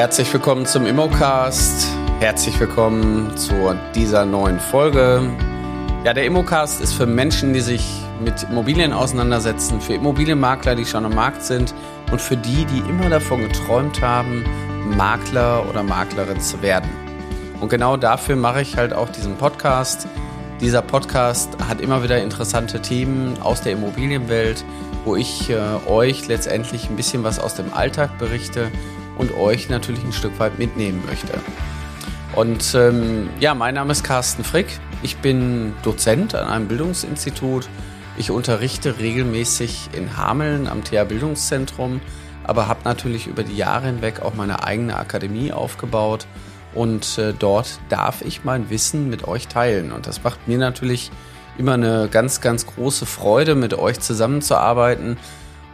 Herzlich willkommen zum Immocast. Herzlich willkommen zu dieser neuen Folge. Ja, der Immocast ist für Menschen, die sich mit Immobilien auseinandersetzen, für Immobilienmakler, die schon am Markt sind und für die, die immer davon geträumt haben, Makler oder Maklerin zu werden. Und genau dafür mache ich halt auch diesen Podcast. Dieser Podcast hat immer wieder interessante Themen aus der Immobilienwelt, wo ich äh, euch letztendlich ein bisschen was aus dem Alltag berichte und euch natürlich ein Stück weit mitnehmen möchte. Und ähm, ja, mein Name ist Carsten Frick. Ich bin Dozent an einem Bildungsinstitut. Ich unterrichte regelmäßig in Hameln am TH Bildungszentrum, aber habe natürlich über die Jahre hinweg auch meine eigene Akademie aufgebaut und äh, dort darf ich mein Wissen mit euch teilen. Und das macht mir natürlich immer eine ganz, ganz große Freude, mit euch zusammenzuarbeiten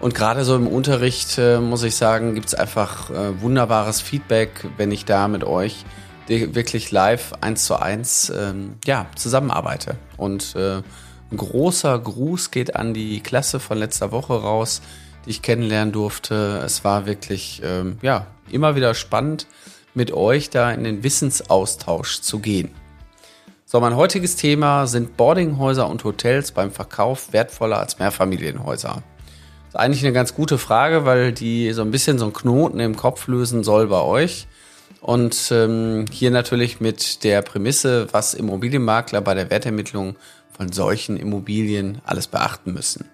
und gerade so im Unterricht, äh, muss ich sagen, gibt es einfach äh, wunderbares Feedback, wenn ich da mit euch wirklich live eins zu eins ähm, ja, zusammenarbeite. Und äh, ein großer Gruß geht an die Klasse von letzter Woche raus, die ich kennenlernen durfte. Es war wirklich ähm, ja, immer wieder spannend, mit euch da in den Wissensaustausch zu gehen. So, mein heutiges Thema sind Boardinghäuser und Hotels beim Verkauf wertvoller als Mehrfamilienhäuser eigentlich eine ganz gute Frage, weil die so ein bisschen so einen Knoten im Kopf lösen soll bei euch. Und ähm, hier natürlich mit der Prämisse, was Immobilienmakler bei der Wertermittlung von solchen Immobilien alles beachten müssen.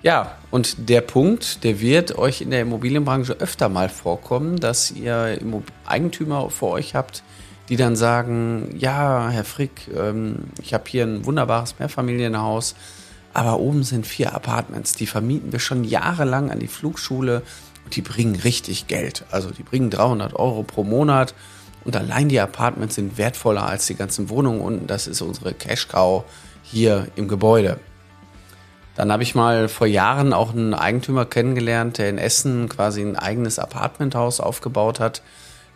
Ja, und der Punkt, der wird euch in der Immobilienbranche öfter mal vorkommen, dass ihr Eigentümer vor euch habt, die dann sagen, ja, Herr Frick, ähm, ich habe hier ein wunderbares Mehrfamilienhaus, aber oben sind vier Apartments, die vermieten wir schon jahrelang an die Flugschule und die bringen richtig Geld. Also die bringen 300 Euro pro Monat und allein die Apartments sind wertvoller als die ganzen Wohnungen unten. Das ist unsere Cash Cow hier im Gebäude. Dann habe ich mal vor Jahren auch einen Eigentümer kennengelernt, der in Essen quasi ein eigenes Apartmenthaus aufgebaut hat,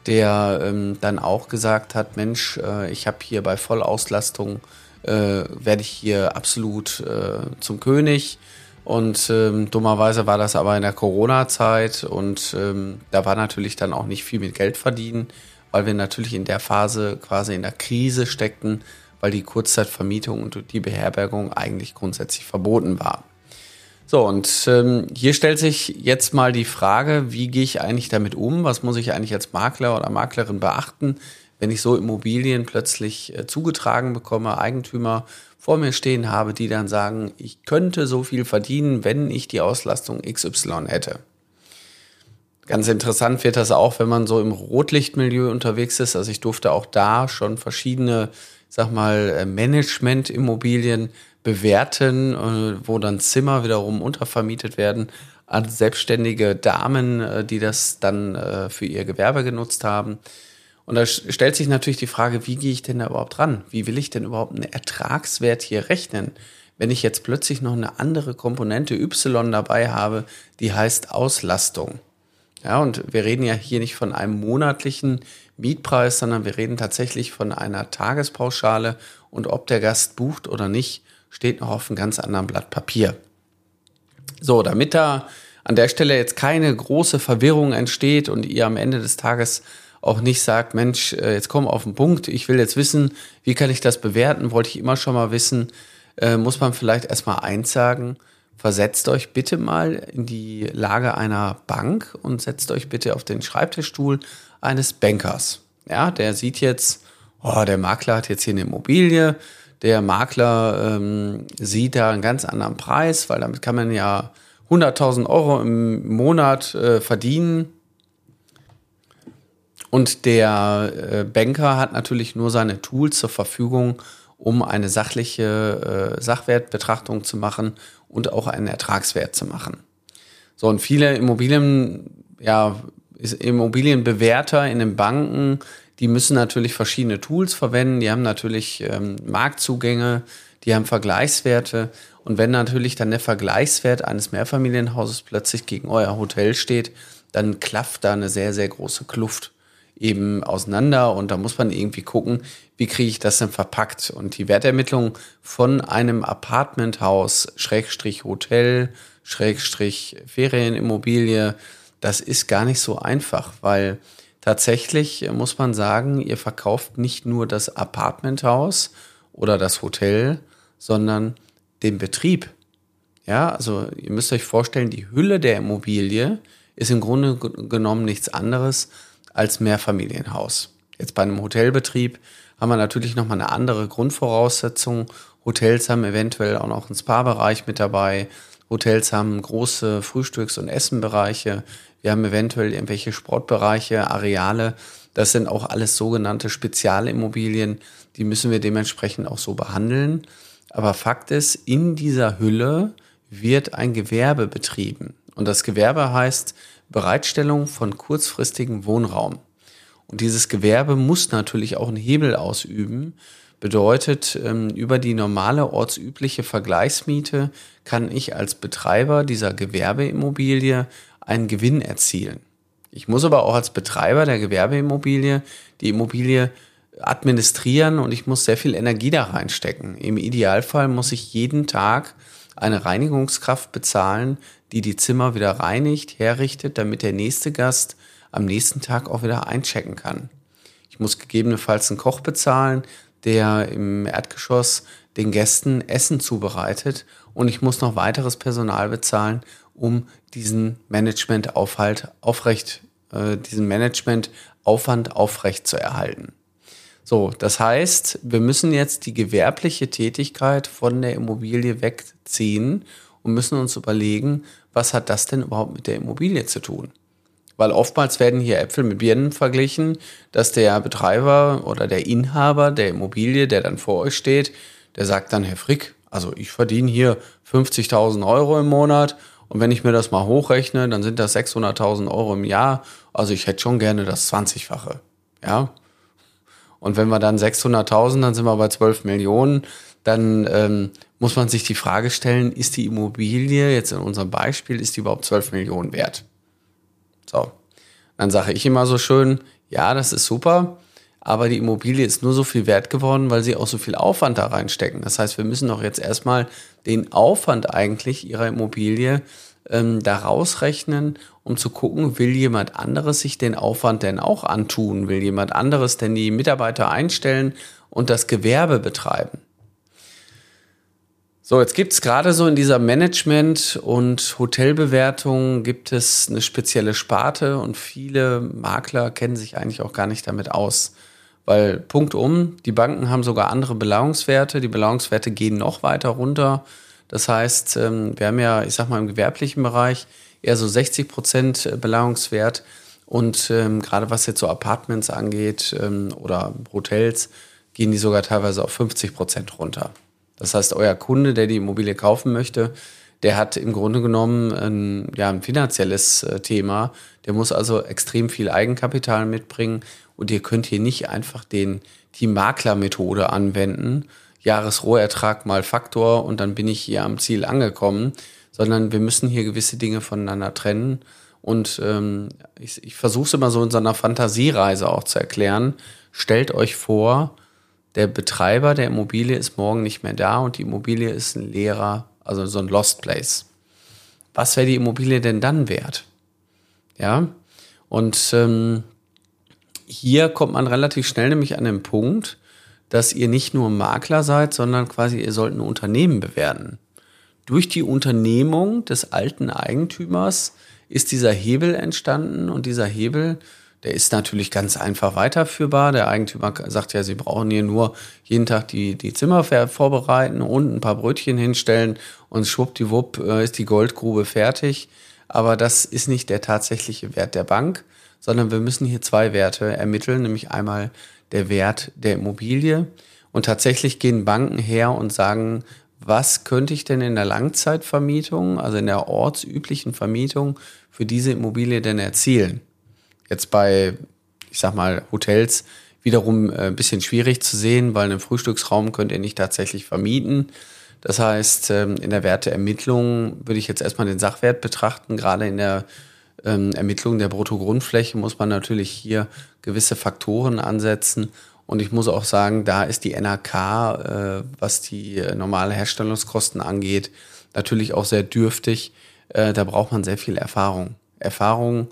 der ähm, dann auch gesagt hat, Mensch, äh, ich habe hier bei Vollauslastung äh, werde ich hier absolut äh, zum König. Und ähm, dummerweise war das aber in der Corona-Zeit und ähm, da war natürlich dann auch nicht viel mit Geld verdienen, weil wir natürlich in der Phase quasi in der Krise steckten, weil die Kurzzeitvermietung und die Beherbergung eigentlich grundsätzlich verboten war. So, und ähm, hier stellt sich jetzt mal die Frage, wie gehe ich eigentlich damit um? Was muss ich eigentlich als Makler oder Maklerin beachten? Wenn ich so Immobilien plötzlich äh, zugetragen bekomme, Eigentümer vor mir stehen habe, die dann sagen, ich könnte so viel verdienen, wenn ich die Auslastung XY hätte. Ganz interessant wird das auch, wenn man so im Rotlichtmilieu unterwegs ist. Also ich durfte auch da schon verschiedene, sag mal, äh, Management-Immobilien bewerten, äh, wo dann Zimmer wiederum untervermietet werden an selbstständige Damen, die das dann für ihr Gewerbe genutzt haben. Und da stellt sich natürlich die Frage, wie gehe ich denn da überhaupt ran? Wie will ich denn überhaupt einen Ertragswert hier rechnen? Wenn ich jetzt plötzlich noch eine andere Komponente Y dabei habe, die heißt Auslastung. Ja, und wir reden ja hier nicht von einem monatlichen Mietpreis, sondern wir reden tatsächlich von einer Tagespauschale und ob der Gast bucht oder nicht, steht noch auf einem ganz anderen Blatt Papier. So, damit da an der Stelle jetzt keine große Verwirrung entsteht und ihr am Ende des Tages auch nicht sagt, Mensch, äh, jetzt komm auf den Punkt, ich will jetzt wissen, wie kann ich das bewerten, wollte ich immer schon mal wissen, äh, muss man vielleicht erstmal eins sagen, versetzt euch bitte mal in die Lage einer Bank und setzt euch bitte auf den Schreibtischstuhl eines Bankers. Ja, der sieht jetzt, oh, der Makler hat jetzt hier eine Immobilie, der Makler ähm, sieht da einen ganz anderen Preis, weil damit kann man ja 100.000 Euro im Monat äh, verdienen und der äh, Banker hat natürlich nur seine Tools zur Verfügung, um eine sachliche äh, Sachwertbetrachtung zu machen und auch einen Ertragswert zu machen. So, und viele Immobilien, ja, Immobilienbewerter in den Banken, die müssen natürlich verschiedene Tools verwenden, die haben natürlich ähm, Marktzugänge, die haben Vergleichswerte. Und wenn natürlich dann der Vergleichswert eines Mehrfamilienhauses plötzlich gegen euer Hotel steht, dann klafft da eine sehr, sehr große Kluft eben auseinander und da muss man irgendwie gucken, wie kriege ich das denn verpackt. Und die Wertermittlung von einem Apartmenthaus, Schrägstrich Hotel, Schrägstrich Ferienimmobilie, das ist gar nicht so einfach, weil tatsächlich muss man sagen, ihr verkauft nicht nur das Apartmenthaus oder das Hotel, sondern den Betrieb. Ja, also ihr müsst euch vorstellen, die Hülle der Immobilie ist im Grunde genommen nichts anderes als Mehrfamilienhaus. Jetzt bei einem Hotelbetrieb haben wir natürlich nochmal eine andere Grundvoraussetzung. Hotels haben eventuell auch noch einen Spa-Bereich mit dabei. Hotels haben große Frühstücks- und Essenbereiche. Wir haben eventuell irgendwelche Sportbereiche, Areale. Das sind auch alles sogenannte Spezialimmobilien. Die müssen wir dementsprechend auch so behandeln. Aber Fakt ist, in dieser Hülle wird ein Gewerbe betrieben. Und das Gewerbe heißt Bereitstellung von kurzfristigem Wohnraum. Und dieses Gewerbe muss natürlich auch einen Hebel ausüben. Bedeutet, ähm, über die normale ortsübliche Vergleichsmiete kann ich als Betreiber dieser Gewerbeimmobilie einen Gewinn erzielen. Ich muss aber auch als Betreiber der Gewerbeimmobilie die Immobilie administrieren und ich muss sehr viel Energie da reinstecken. Im Idealfall muss ich jeden Tag eine Reinigungskraft bezahlen, die die Zimmer wieder reinigt, herrichtet, damit der nächste Gast am nächsten Tag auch wieder einchecken kann. Ich muss gegebenenfalls einen Koch bezahlen, der im Erdgeschoss den Gästen Essen zubereitet und ich muss noch weiteres Personal bezahlen, um diesen Managementaufhalt aufrecht, äh, diesen Managementaufwand aufrecht zu erhalten. So, das heißt, wir müssen jetzt die gewerbliche Tätigkeit von der Immobilie wegziehen und müssen uns überlegen, was hat das denn überhaupt mit der Immobilie zu tun? Weil oftmals werden hier Äpfel mit Birnen verglichen, dass der Betreiber oder der Inhaber der Immobilie, der dann vor euch steht, der sagt dann, Herr Frick, also ich verdiene hier 50.000 Euro im Monat und wenn ich mir das mal hochrechne, dann sind das 600.000 Euro im Jahr. Also ich hätte schon gerne das 20-fache. Ja. Und wenn wir dann 600.000, dann sind wir bei 12 Millionen. Dann ähm, muss man sich die Frage stellen, ist die Immobilie jetzt in unserem Beispiel, ist die überhaupt 12 Millionen wert? So. Dann sage ich immer so schön, ja, das ist super, aber die Immobilie ist nur so viel wert geworden, weil sie auch so viel Aufwand da reinstecken. Das heißt, wir müssen doch jetzt erstmal den Aufwand eigentlich ihrer Immobilie ähm, da rausrechnen, um zu gucken, will jemand anderes sich den Aufwand denn auch antun? Will jemand anderes denn die Mitarbeiter einstellen und das Gewerbe betreiben? So, jetzt gibt es gerade so in dieser Management- und Hotelbewertung gibt es eine spezielle Sparte und viele Makler kennen sich eigentlich auch gar nicht damit aus. Weil Punkt um, die Banken haben sogar andere Belauungswerte, die Belauungswerte gehen noch weiter runter. Das heißt, ähm, wir haben ja, ich sag mal, im gewerblichen Bereich eher so 60 Prozent Belauungswert. Und ähm, gerade was jetzt so Apartments angeht ähm, oder Hotels, gehen die sogar teilweise auf 50 Prozent runter. Das heißt, euer Kunde, der die Immobilie kaufen möchte, der hat im Grunde genommen ein, ja, ein finanzielles äh, Thema. Der muss also extrem viel Eigenkapital mitbringen und ihr könnt hier nicht einfach den, die Maklermethode anwenden. Jahresrohertrag mal Faktor und dann bin ich hier am Ziel angekommen, sondern wir müssen hier gewisse Dinge voneinander trennen. Und ähm, ich, ich versuche es immer so in so einer Fantasiereise auch zu erklären. Stellt euch vor, der Betreiber der Immobilie ist morgen nicht mehr da und die Immobilie ist ein leerer, also so ein Lost Place. Was wäre die Immobilie denn dann wert? Ja, und ähm, hier kommt man relativ schnell nämlich an den Punkt, dass ihr nicht nur Makler seid, sondern quasi ihr sollt ein Unternehmen bewerten. Durch die Unternehmung des alten Eigentümers ist dieser Hebel entstanden und dieser Hebel der ist natürlich ganz einfach weiterführbar. Der Eigentümer sagt ja, Sie brauchen hier nur jeden Tag die, die Zimmer vorbereiten und ein paar Brötchen hinstellen und schwuppdiwupp äh, ist die Goldgrube fertig. Aber das ist nicht der tatsächliche Wert der Bank, sondern wir müssen hier zwei Werte ermitteln, nämlich einmal der Wert der Immobilie. Und tatsächlich gehen Banken her und sagen, was könnte ich denn in der Langzeitvermietung, also in der ortsüblichen Vermietung für diese Immobilie denn erzielen? Jetzt bei, ich sag mal, Hotels wiederum äh, ein bisschen schwierig zu sehen, weil einen Frühstücksraum könnt ihr nicht tatsächlich vermieten. Das heißt, ähm, in der Werteermittlung würde ich jetzt erstmal den Sachwert betrachten. Gerade in der ähm, Ermittlung der Bruttogrundfläche muss man natürlich hier gewisse Faktoren ansetzen. Und ich muss auch sagen, da ist die NRK, äh, was die äh, normale Herstellungskosten angeht, natürlich auch sehr dürftig. Da braucht man sehr viel Erfahrung. Erfahrung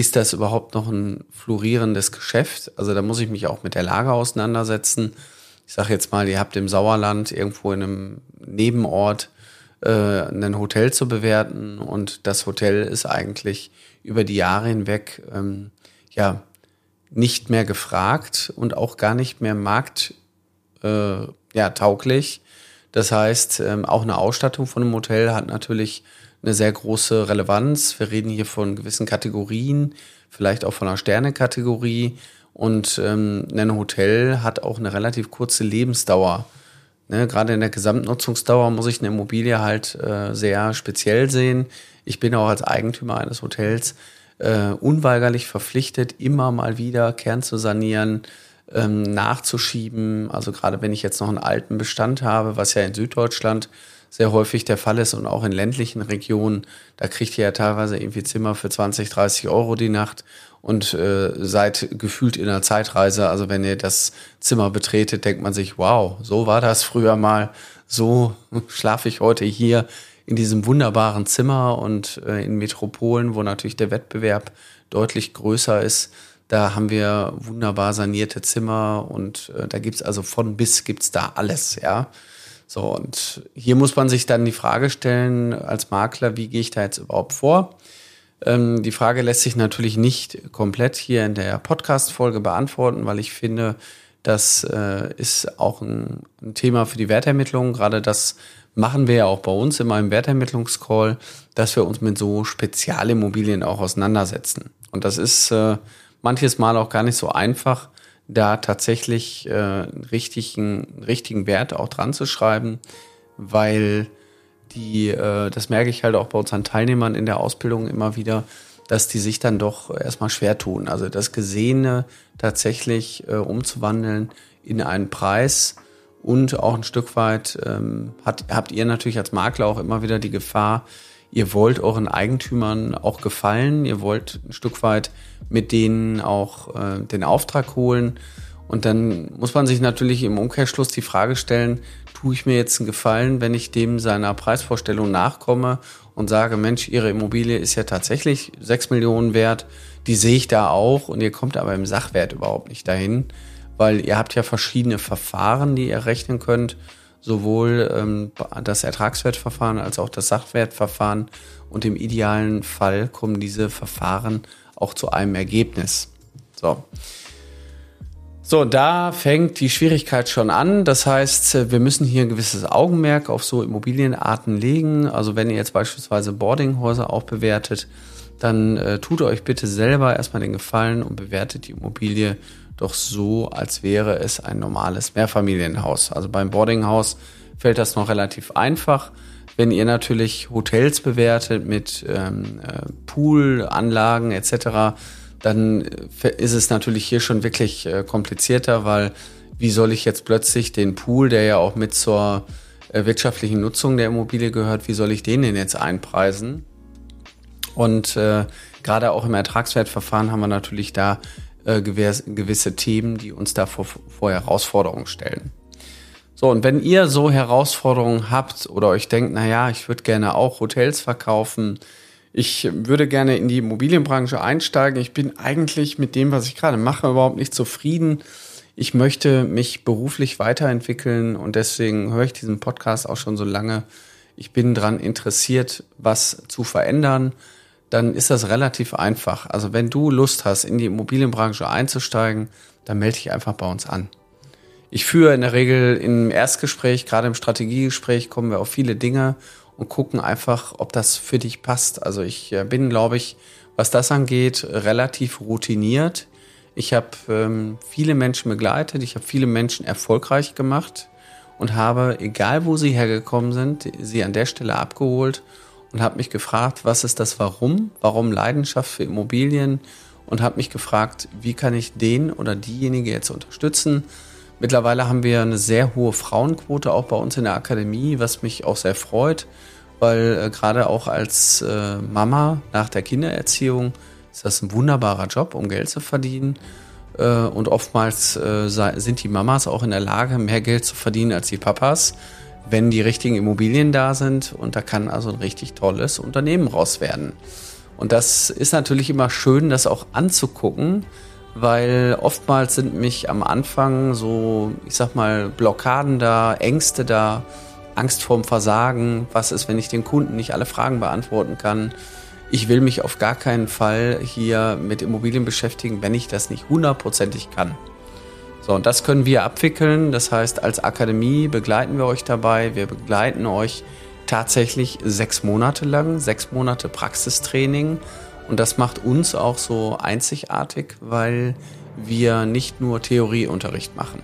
ist das überhaupt noch ein florierendes Geschäft? Also da muss ich mich auch mit der Lage auseinandersetzen. Ich sage jetzt mal, ihr habt im Sauerland irgendwo in einem Nebenort äh, ein Hotel zu bewerten und das Hotel ist eigentlich über die Jahre hinweg ähm, ja nicht mehr gefragt und auch gar nicht mehr markt äh, ja. Das heißt, ähm, auch eine Ausstattung von einem Hotel hat natürlich eine sehr große Relevanz. Wir reden hier von gewissen Kategorien, vielleicht auch von einer Sternekategorie. Und ähm, ein Hotel hat auch eine relativ kurze Lebensdauer. Ne, gerade in der Gesamtnutzungsdauer muss ich eine Immobilie halt äh, sehr speziell sehen. Ich bin auch als Eigentümer eines Hotels äh, unweigerlich verpflichtet, immer mal wieder Kern zu sanieren, ähm, nachzuschieben. Also gerade wenn ich jetzt noch einen alten Bestand habe, was ja in Süddeutschland sehr häufig der Fall ist und auch in ländlichen Regionen, da kriegt ihr ja teilweise irgendwie Zimmer für 20, 30 Euro die Nacht und äh, seid gefühlt in einer Zeitreise. Also wenn ihr das Zimmer betretet, denkt man sich, wow, so war das früher mal, so schlafe ich heute hier in diesem wunderbaren Zimmer und äh, in Metropolen, wo natürlich der Wettbewerb deutlich größer ist. Da haben wir wunderbar sanierte Zimmer und äh, da gibt's also von bis gibt's da alles, ja. So, und hier muss man sich dann die Frage stellen, als Makler, wie gehe ich da jetzt überhaupt vor? Ähm, die Frage lässt sich natürlich nicht komplett hier in der Podcast-Folge beantworten, weil ich finde, das äh, ist auch ein, ein, Thema für die Wertermittlung. Gerade das machen wir ja auch bei uns in meinem Wertermittlungscall, dass wir uns mit so Spezialimmobilien auch auseinandersetzen. Und das ist äh, manches Mal auch gar nicht so einfach, da tatsächlich äh, richtigen, richtigen Wert auch dran zu schreiben, weil die, äh, das merke ich halt auch bei unseren Teilnehmern in der Ausbildung immer wieder, dass die sich dann doch erstmal schwer tun. Also das Gesehene tatsächlich äh, umzuwandeln in einen Preis und auch ein Stück weit ähm, hat, habt ihr natürlich als Makler auch immer wieder die Gefahr, ihr wollt euren Eigentümern auch gefallen, ihr wollt ein Stück weit mit denen auch äh, den Auftrag holen. Und dann muss man sich natürlich im Umkehrschluss die Frage stellen, tue ich mir jetzt einen Gefallen, wenn ich dem seiner Preisvorstellung nachkomme und sage, Mensch, Ihre Immobilie ist ja tatsächlich sechs Millionen wert, die sehe ich da auch und ihr kommt aber im Sachwert überhaupt nicht dahin, weil ihr habt ja verschiedene Verfahren, die ihr rechnen könnt sowohl ähm, das Ertragswertverfahren als auch das Sachwertverfahren. Und im idealen Fall kommen diese Verfahren auch zu einem Ergebnis. So. So, da fängt die Schwierigkeit schon an. Das heißt, wir müssen hier ein gewisses Augenmerk auf so Immobilienarten legen. Also wenn ihr jetzt beispielsweise Boardinghäuser auch bewertet, dann äh, tut euch bitte selber erstmal den Gefallen und bewertet die Immobilie doch so, als wäre es ein normales Mehrfamilienhaus. Also beim Boardinghaus fällt das noch relativ einfach. Wenn ihr natürlich Hotels bewertet mit ähm, äh, Poolanlagen etc., dann äh, ist es natürlich hier schon wirklich äh, komplizierter, weil wie soll ich jetzt plötzlich den Pool, der ja auch mit zur äh, wirtschaftlichen Nutzung der Immobilie gehört, wie soll ich den denn jetzt einpreisen? Und äh, gerade auch im Ertragswertverfahren haben wir natürlich da äh, gewisse Themen, die uns da vor, vor Herausforderungen stellen. So, und wenn ihr so Herausforderungen habt oder euch denkt, na ja, ich würde gerne auch Hotels verkaufen, ich würde gerne in die Immobilienbranche einsteigen, ich bin eigentlich mit dem, was ich gerade mache, überhaupt nicht zufrieden. Ich möchte mich beruflich weiterentwickeln und deswegen höre ich diesen Podcast auch schon so lange. Ich bin daran interessiert, was zu verändern, dann ist das relativ einfach. Also wenn du Lust hast, in die Immobilienbranche einzusteigen, dann melde dich einfach bei uns an. Ich führe in der Regel im Erstgespräch, gerade im Strategiegespräch, kommen wir auf viele Dinge und gucken einfach, ob das für dich passt. Also ich äh, bin, glaube ich, was das angeht, relativ routiniert. Ich habe ähm, viele Menschen begleitet, ich habe viele Menschen erfolgreich gemacht und habe, egal wo sie hergekommen sind, sie an der Stelle abgeholt und habe mich gefragt, was ist das Warum? Warum Leidenschaft für Immobilien? Und habe mich gefragt, wie kann ich den oder diejenige jetzt unterstützen? Mittlerweile haben wir eine sehr hohe Frauenquote auch bei uns in der Akademie, was mich auch sehr freut, weil äh, gerade auch als äh, Mama nach der Kindererziehung ist das ein wunderbarer Job, um Geld zu verdienen. Äh, und oftmals sind die Mamas auch in der Lage, mehr Geld zu verdienen als die Papas wenn die richtigen Immobilien da sind. Und da kann also ein richtig tolles Unternehmen raus werden. Und das ist natürlich immer schön, das auch anzugucken, weil oftmals sind mich am Anfang so, ich sag mal, Blockaden da, Ängste da, Angst vorm Versagen. Was ist, wenn ich den Kunden nicht alle Fragen beantworten kann? Ich will mich auf gar keinen Fall hier mit Immobilien beschäftigen, wenn ich das nicht hundertprozentig kann. So, und das können wir abwickeln. Das heißt, als Akademie begleiten wir euch dabei. Wir begleiten euch tatsächlich sechs Monate lang, sechs Monate Praxistraining und das macht uns auch so einzigartig, weil wir nicht nur Theorieunterricht machen.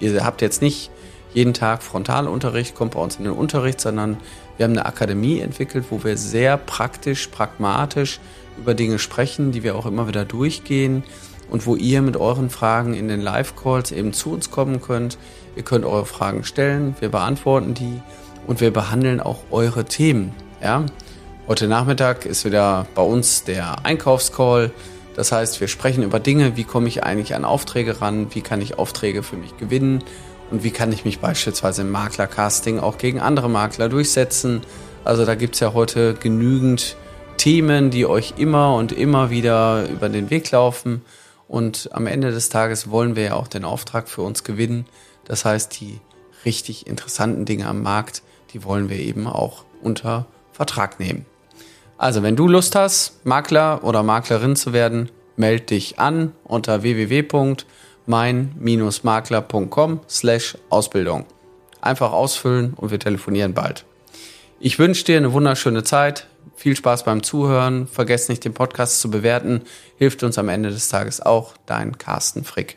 Ihr habt jetzt nicht jeden Tag Frontalunterricht, kommt bei uns in den Unterricht, sondern wir haben eine Akademie entwickelt, wo wir sehr praktisch, pragmatisch über Dinge sprechen, die wir auch immer wieder durchgehen und wo ihr mit euren Fragen in den Live-Calls eben zu uns kommen könnt. Ihr könnt eure Fragen stellen, wir beantworten die und wir behandeln auch eure Themen. Ja? Heute Nachmittag ist wieder bei uns der Einkaufscall. Das heißt, wir sprechen über Dinge, wie komme ich eigentlich an Aufträge ran, wie kann ich Aufträge für mich gewinnen und wie kann ich mich beispielsweise im Maklercasting auch gegen andere Makler durchsetzen. Also da gibt es ja heute genügend Themen, die euch immer und immer wieder über den Weg laufen. Und am Ende des Tages wollen wir ja auch den Auftrag für uns gewinnen. Das heißt, die richtig interessanten Dinge am Markt, die wollen wir eben auch unter Vertrag nehmen. Also, wenn du Lust hast, Makler oder Maklerin zu werden, melde dich an unter www.mein-makler.com slash Ausbildung. Einfach ausfüllen und wir telefonieren bald. Ich wünsche dir eine wunderschöne Zeit. Viel Spaß beim Zuhören. Vergesst nicht, den Podcast zu bewerten. Hilft uns am Ende des Tages auch. Dein Carsten Frick.